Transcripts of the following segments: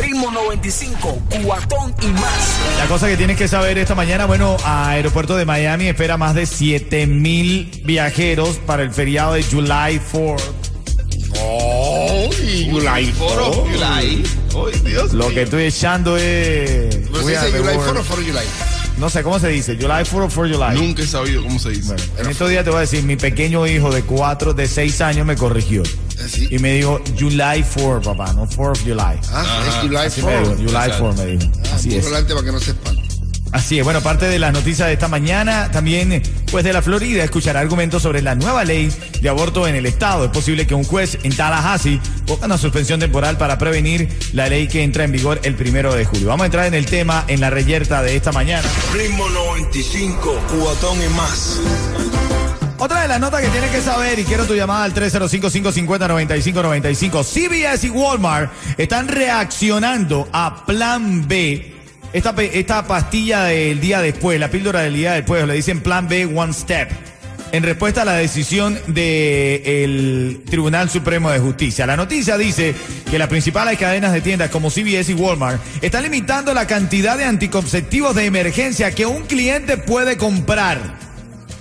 Ritmo 95, cuatón y más. La cosa que tienes que saber esta mañana, bueno, a Aeropuerto de Miami espera más de 7 mil viajeros para el feriado de July 4. July 4 July. Ay, Dios Lo mío. que estoy echando es... ¿Pero se We are dice the July world. 4 o 4 July? No sé, ¿cómo se dice? ¿July 4 o 4 July? Nunca he sabido cómo se dice. Bueno, en estos días te voy a decir, mi pequeño hijo de 4, de 6 años me corrigió. ¿Sí? Y me dijo, July 4, papá, no 4 of July. Ah, es July Así me dijo, 4. July 4 me dijo. Así es. Adelante para que no se espante. Así es, bueno, parte de las noticias de esta mañana, también eh, pues de la Florida, escuchará argumentos sobre la nueva ley de aborto en el estado. Es posible que un juez en Tallahassee ponga una suspensión temporal para prevenir la ley que entra en vigor el primero de julio. Vamos a entrar en el tema en la reyerta de esta mañana. Ritmo 95, cuatón y más. Otra de las notas que tienes que saber, y quiero tu llamada al 305-550-9595. CBS y Walmart están reaccionando a Plan B. Esta, esta pastilla del día después, la píldora del día después, le dicen Plan B One Step. En respuesta a la decisión del Tribunal Supremo de Justicia. La noticia dice que las principales cadenas de tiendas como CBS y Walmart están limitando la cantidad de anticonceptivos de emergencia que un cliente puede comprar.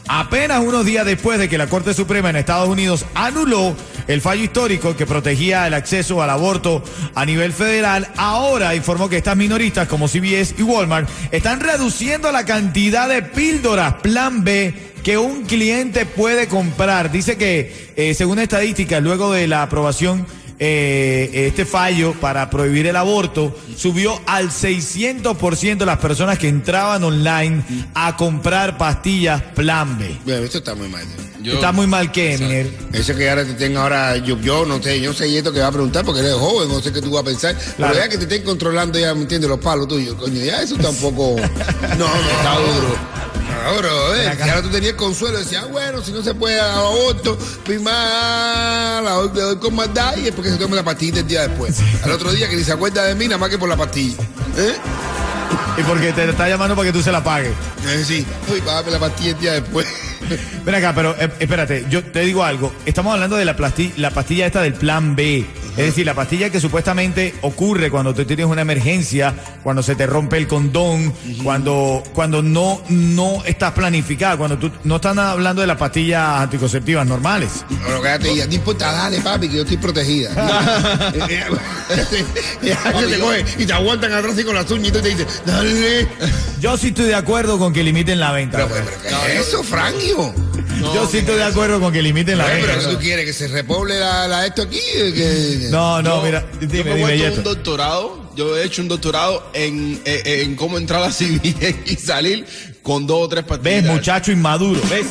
Apenas unos días después de que la Corte Suprema en Estados Unidos anuló el fallo histórico que protegía el acceso al aborto a nivel federal, ahora informó que estas minoristas como CBS y Walmart están reduciendo la cantidad de píldoras Plan B que un cliente puede comprar. Dice que, eh, según estadísticas, luego de la aprobación eh, este fallo para prohibir el aborto subió al 600% las personas que entraban online a comprar pastillas Plan B. Bueno, esto está muy mal. Yo- Está muy mal que, Miner. Eso que ahora te tenga ahora, yo, yo no sé, yo sé esto que va a preguntar porque eres joven, no sé qué tú vas a pensar. Claro. Pero ya que te estén controlando ya, ¿me entiendes? Los palos tuyos, coño, ya eso tampoco. no, no, está duro. No, bro, eh, y ahora tú tenías consuelo, decías, ah, bueno, si no se puede al aborto, más, la doy- doy con maldad y es porque se tome la pastillita el día después. Al otro día que ni se acuerda de mí, nada más que por la pastilla. ¿Eh? Y porque te está llamando para que tú se la pagues. Es decir, uy, págame la pastilla el día después. Ven acá, pero eh, espérate, yo te digo algo. Estamos hablando de la, la pastilla esta del plan B. Es decir, la pastilla que supuestamente ocurre cuando tú tienes una emergencia, cuando se te rompe el condón, cuando, cuando no, no estás planificada, cuando tú no están hablando de las pastillas anticonceptivas normales. Bueno, cállate ya, no importa, dale papi, que yo estoy protegida. Te coge y te aguantan atrás y con las uñas y tú te dices, dale. Yo sí estoy de acuerdo con que limiten la venta. Pero, pero, ¿qué es eso, Frangio? Yo sí estoy de acuerdo con que limiten la venta. pero, ¿qué tú quieres? ¿Que se repoble la, la esto aquí? Que- No, no, mira, Yo dime, me he dime, un doctorado, yo he hecho un doctorado en, en, en cómo entrar a CBS y salir con dos o tres pastillas. ¿Ves, muchacho inmaduro? ¿Ves?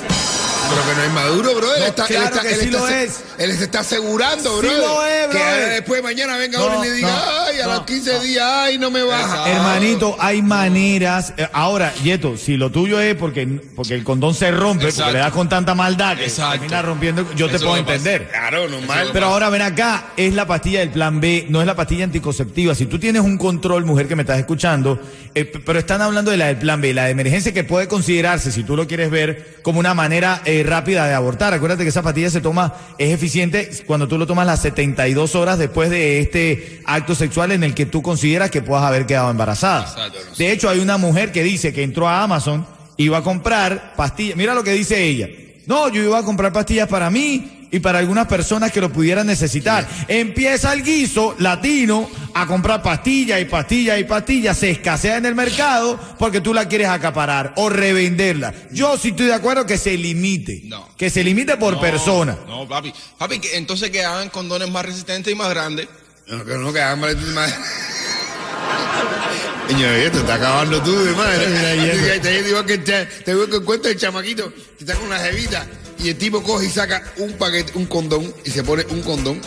Pero que no es maduro, bro. Él está, claro él está, que él sí está lo se- es. Él se está asegurando, Sí bro. lo es, Que brother. después mañana venga No, uno y le diga, ay, a los 15 días, ay, no me baja. Hermanito, hay maneras. eh, Ahora, Yeto, si lo tuyo es porque, porque el condón se rompe, porque le das con tanta maldad que Exacto. termina rompiendo, yo te puedo entender. Claro, normal. Pero ahora ven acá, es la pastilla del plan B, no es la pastilla anticonceptiva. Si tú tienes un control, mujer que me estás escuchando, eh, pero están hablando de la del plan B, la de emergencia que puede considerarse, si tú lo quieres ver, como una manera eh, rápida de abortar. Acuérdate que esa pastilla se toma, es eficiente cuando tú lo tomas las 72 horas después de este acto sexual en el que tú consideras que puedas haber quedado embarazada. Exacto. De hecho, hay una mujer que dice que entró a Amazon, iba a comprar pastillas. Mira lo que dice ella. No, yo iba a comprar pastillas para mí y para algunas personas que lo pudieran necesitar. Empieza el guiso latino a comprar pastillas y pastillas y pastillas. Se escasea en el mercado porque tú la quieres acaparar o revenderla. Yo sí estoy de acuerdo que se limite. No. Que se limite por No, persona. No, papi. Papi, que, entonces que hagan condones más resistentes y más grandes. No, que no, que hagan mal- Señor, esto está acabando tú de madre. Te, te digo que te, te digo que cuenta el chamaquito que está con una jevita y el tipo coge y saca un paquete, un condón y se pone un condón,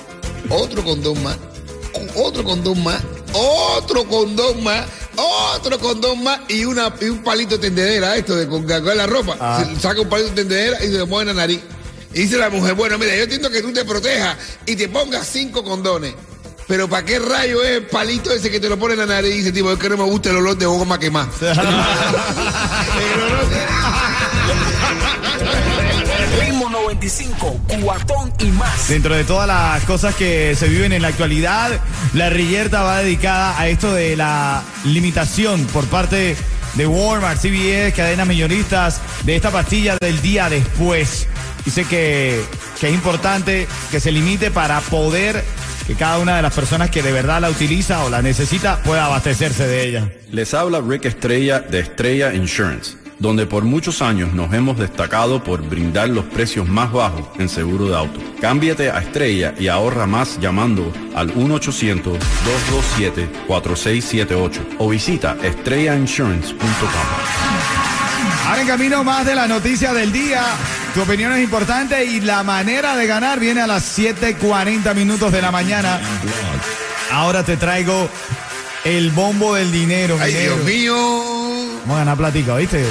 otro condón más, otro condón más, otro condón más, otro condón más y, una, y un palito de tendedera, esto de con con la ropa. Ah. Se saca un palito de tendedera y se lo mueve en la nariz. Y dice la mujer, bueno, mira, yo entiendo que tú te protejas y te pongas cinco condones. Pero ¿para qué rayo es el palito ese que te lo pone en la nariz? Y dice, tipo, es que no me gusta el olor de goma. El olor de- Ritmo 95, cuatón y más. Dentro de todas las cosas que se viven en la actualidad, la Riyerta va dedicada a esto de la limitación por parte de Walmart, CVS, cadenas millonistas, de esta pastilla del día después. Dice que, que es importante que se limite para poder que cada una de las personas que de verdad la utiliza o la necesita pueda abastecerse de ella. Les habla Rick Estrella de Estrella Insurance, donde por muchos años nos hemos destacado por brindar los precios más bajos en seguro de auto. Cámbiate a Estrella y ahorra más llamando al 1-800-227-4678 o visita estrellainsurance.com. Ahora en camino más de la noticia del día. Tu opinión es importante y la manera de ganar viene a las 7:40 minutos de la mañana. Ahora te traigo el bombo del dinero. Ay. Dios mío. Vamos a ganar platica, ¿viste?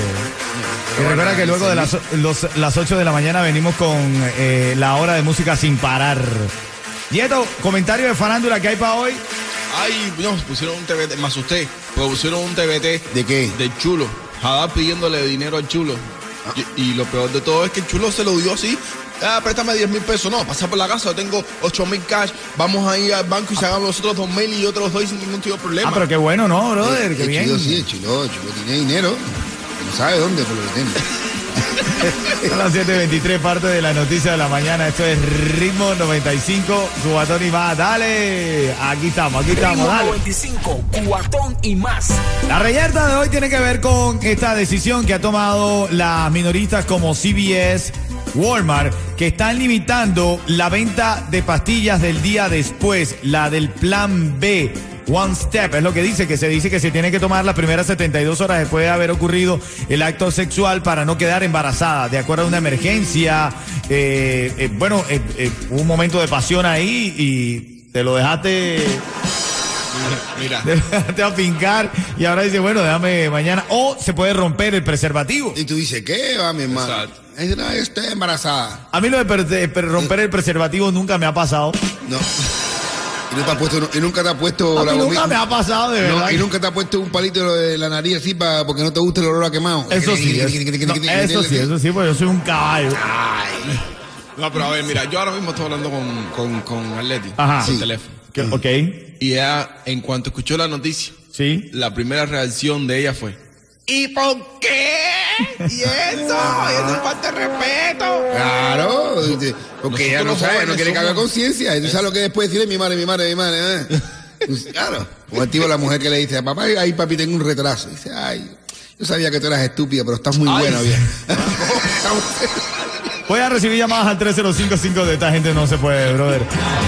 Y recuerda que luego de las, los- las 8 de la mañana venimos con eh, la hora de música sin parar. Yeto, comentario de farándula que hay para hoy. Ay, no, pusieron un TBT, me asusté, pero pusieron un TBT. ¿De qué? Del chulo. Hadad pidiéndole dinero al chulo. Y, y lo peor de todo es que el chulo se lo dio así. Ah, préstame 10 mil pesos. No, pasa por la casa, yo tengo 8 mil cash. Vamos a ir al banco y se hagan nosotros 2 mil y yo te los doy sin ningún tipo de problema. Ah, pero qué bueno, ¿no, brother? Qué El bien. chulo sí, el chulo, el chulo tiene dinero. No sabe dónde, pero lo tiene. Son las 7.23, parte de la noticia de la mañana. Esto es Ritmo 95, Cubatón y más. Dale, aquí estamos, aquí estamos, Ritmo dale. 95, cuatón y más. La reyerta de hoy tiene que ver con esta decisión que ha tomado las minoristas como CBS, Walmart, que están limitando la venta de pastillas del día después, la del plan B. One Step es lo que dice, que se dice que se tiene que tomar las primeras 72 horas después de haber ocurrido el acto sexual para no quedar embarazada, de acuerdo a una emergencia. eh, eh, bueno, eh, eh, hubo un momento de pasión ahí y te lo dejaste Mira. te va a pincar y ahora dice, bueno, déjame mañana. O se puede romper el preservativo. Y tú dices, ¿qué va, mi hermano? Exacto. Es no, yo estoy embarazada. A mí lo de per- de per- romper el preservativo nunca me ha pasado. No. Y, puesto, nunca te has puesto A la mí nunca gomita. me ha pasado, de No, verdad. y nunca te has puesto un palito de la nariz así para porque no te gusta el olor a quemado. Eso sí, es- no, eso sí, eso sí, porque yo soy un caballo. No, pero a ver, mira, yo ahora mismo estoy hablando con, con, con Atleti Ajá. por Sí. teléfono. Que- Ok, Y ella, en cuanto escuchó la noticia, sí. la primera reacción de ella fue: ¿Y por qué? ¿Y eso? ¿Eso es falta de respeto? Claro, porque ella no sabe, no quiere cargar somos- conciencia. Y tú sabes lo que después decirle mi madre, mi madre, mi madre. ¿eh? Pues, claro. Como el tipo la mujer que le dice, papá, ay papi, tengo un retraso. Y dice, ay, yo sabía que tú eras estúpida, pero estás muy Ay. buena, bien. Voy a recibir llamadas al 305-5 de esta gente no se puede, brother.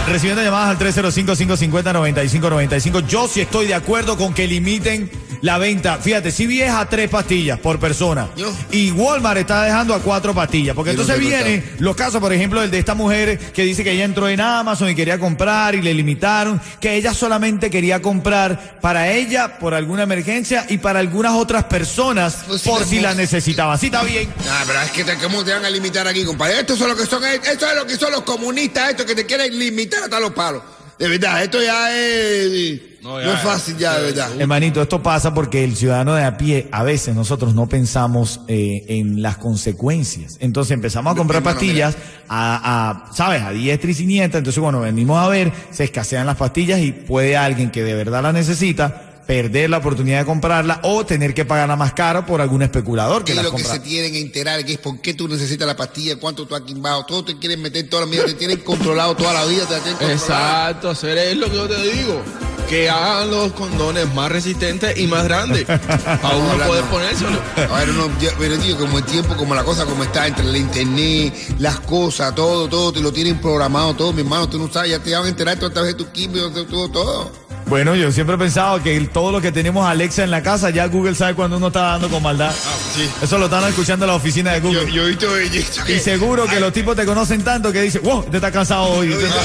Recibiendo llamadas al 305-550-9595. Yo sí estoy de acuerdo con que limiten la venta. Fíjate, si vienes a tres pastillas por persona y Walmart está dejando a cuatro pastillas. Porque entonces vienen los casos, por ejemplo, el de esta mujer que dice que ella entró en Amazon y quería comprar y le limitaron, que ella solamente quería comprar para ella por alguna emergencia y para algunas otras personas Pues por si la necesitaba. Sí, está bien. Ah, pero es que te, ¿cómo te van a limitar aquí, compadre? Estos son lo que son, esto es lo que son los comunistas, estos que te quieren limitar hasta los palos. De verdad, esto ya es. No, es fácil ya, de verdad. Hermanito, esto pasa porque el ciudadano de a pie, a veces nosotros no pensamos eh, en las consecuencias. Entonces empezamos a comprar Hermano, pastillas a, a, ¿sabes? A diestra y siniestra. Entonces cuando venimos a ver, se escasean las pastillas y puede alguien que de verdad la necesita perder la oportunidad de comprarla o tener que pagarla más caro por algún especulador que ¿Qué es la lo que compra. se tienen que enterar? que es por qué tú necesitas la pastilla? ¿Cuánto tú has quimbado? Todo te quieren meter toda la vida, te tienen controlado toda la vida, te tienen controlado. Exacto, hacer es lo que yo te digo. Que hagan los condones más resistentes y más grandes. A uno hablando. poder ponérselo. A ver, uno, ya- pero tío, como el tiempo, como la cosa, como está, entre el internet, las cosas, todo, todo, te lo tienen programado, todo, mi hermano, tú no sabes, ya te van a enterar través de tu quimio, de todo, todo. Bueno, yo siempre he pensado que el- todo lo que tenemos Alexa en la casa, ya Google sabe cuando uno está dando con maldad. sí. Eso lo están escuchando en la oficina de Google. yo yo Y seguro que los tipos te conocen tanto que dicen, wow, te está cansado hoy. No, Usted está-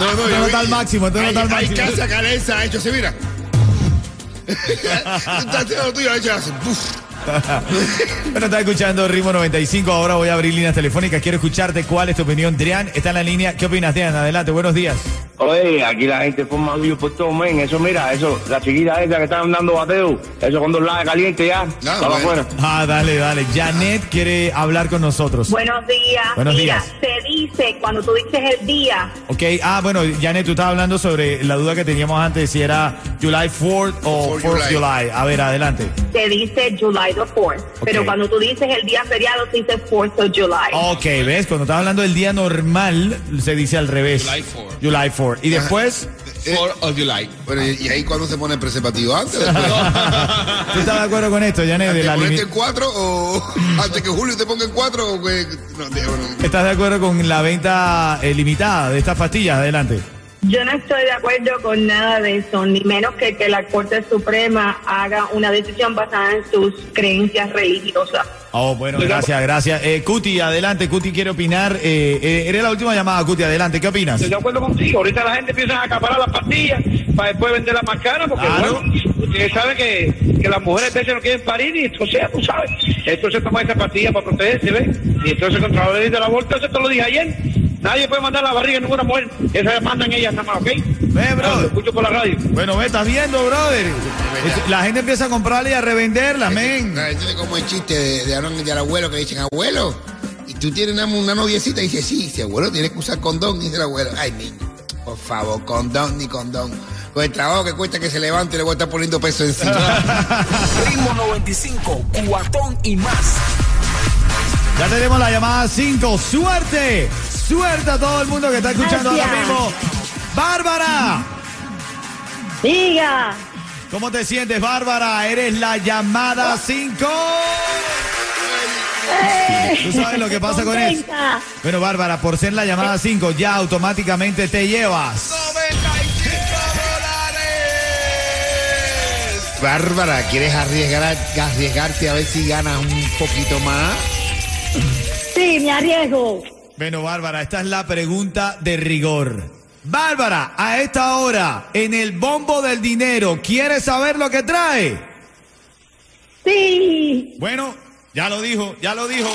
no, no, Usted yo no vi- está al máximo, no hay, está al hay máximo. casa que Alexa ha hecho así, mira. Tú estás haciendo lo tuyo, ha hecho. Bueno, está escuchando Ritmo 95. Ahora voy a abrir líneas telefónicas. Quiero escucharte. ¿Cuál es tu opinión? Drian está en la línea. ¿Qué opinas, Drian? Adelante, buenos días. Oye, aquí la gente forma lío por todo, men. Eso, mira, eso, la chiquita esa que están dando bateo, eso con dos lados calientes ya, No, estaba bueno. afuera. Ah, dale, dale. Janet quiere hablar con nosotros. Buenos días. Buenos Mira, días. se dice cuando tú dices el día, Ok, ah, bueno, Janet, tú estabas hablando sobre la duda que teníamos antes, si era July 4th o 4th 4th July. July. A ver, adelante. se dice July the 4th. Pero cuando tú dices el día feriado, se dice 4th of July. Ok, ¿ves? Cuando estás hablando del día normal, se dice al revés. July 4th. July 4th. Y después, Fourth of July. Bueno, y, y ahí cuando se pone el preservativo antes. ¿tú estás de acuerdo con esto, Janet? De ¿Te la ponerte en cuatro o antes que Julio te ponga en cuatro o que no, de- bueno, ¿Estás de acuerdo con la venta eh, limitada de estas pastillas? Adelante. Yo no estoy de acuerdo con nada de eso, ni menos que que la Corte Suprema haga una decisión basada en sus creencias religiosas. Oh, bueno, gracias, gracias. Eh, Cuti, adelante. Cuti quiere opinar. Eh, eh, eres la última llamada, Cuti, adelante. ¿Qué opinas? Estoy de acuerdo contigo. Ahorita la gente empieza a acaparar las pastillas para después venderlas más caras porque, Claro. bueno, ustedes saben que, que las mujeres a veces no quieren parir y entonces, tú sabes, entonces toman esa pastilla para protegerse, ¿ves? Y entonces contra la ley del aborto, eso te lo dije ayer. Nadie puede mandar la barriga de ninguna mujer. Eso la mandan ellas nada más, ¿ok? Ve, bro. Lo escucho por la radio. Bueno, ve, estás viendo, brother. La gente empieza a comprarla y a revenderla, men. Es como el chiste de, de Aarón y del abuelo que dicen, abuelo, y tú tienes una, una noviecita y dice, sí, dice, abuelo, tienes que usar condón, dice el abuelo. Ay, niño, por favor, condón ni condón. Con el trabajo que cuesta que se levante, le voy a estar poniendo peso encima. Ritmo 95, cuatón y más. Ya tenemos la llamada 5. ¡Suerte! ¡Suerte a todo el mundo que está escuchando ahora mismo! ¡Bárbara! Diga. ¿Cómo te sientes, Bárbara? Eres la llamada 5. ¿Tú sabes lo que pasa con eso? Bueno, Bárbara, por ser la llamada 5, ya automáticamente te llevas. Bárbara, ¿quieres arriesgar, arriesgarte a ver si ganas un poquito más? Sí, me arriesgo. Bueno, Bárbara, esta es la pregunta de rigor. Bárbara, a esta hora, en el bombo del dinero, ¿quieres saber lo que trae? Sí. Bueno, ya lo dijo, ya lo dijo.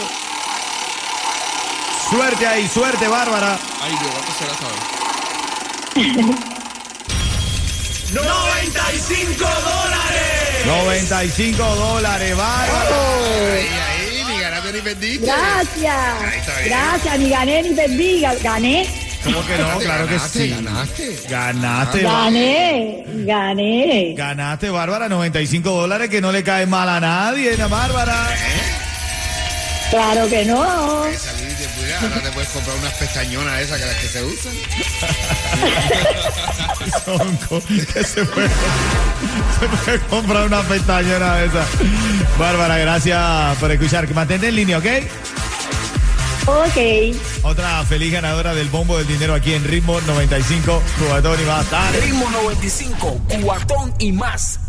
Suerte ahí, suerte, Bárbara. Ay, Dios, ¿cuánto será vez? 95 dólares. 95 dólares, Bárbara. Ahí, ahí, Gracias. Gracias, ni gané ni perdí. Gané. ¿Cómo que no? Ganaste, Claro que ganaste, sí. Ganaste. Ganaste, Gané. Gané. ganaste, Bárbara, 95 dólares que no le cae mal a nadie, ¿no, Bárbara. Claro que no. Salir ahora te puedes comprar unas pestañonas esas que las que se usan. Sonco, que se puede, se puede comprar una pestañona de esa. Bárbara, gracias por escuchar. Que mantente en línea, ¿ok? Ok. Otra feliz ganadora del bombo del dinero aquí en Ritmo 95, Cubatón y más. Dale. Ritmo 95, cuatón y más.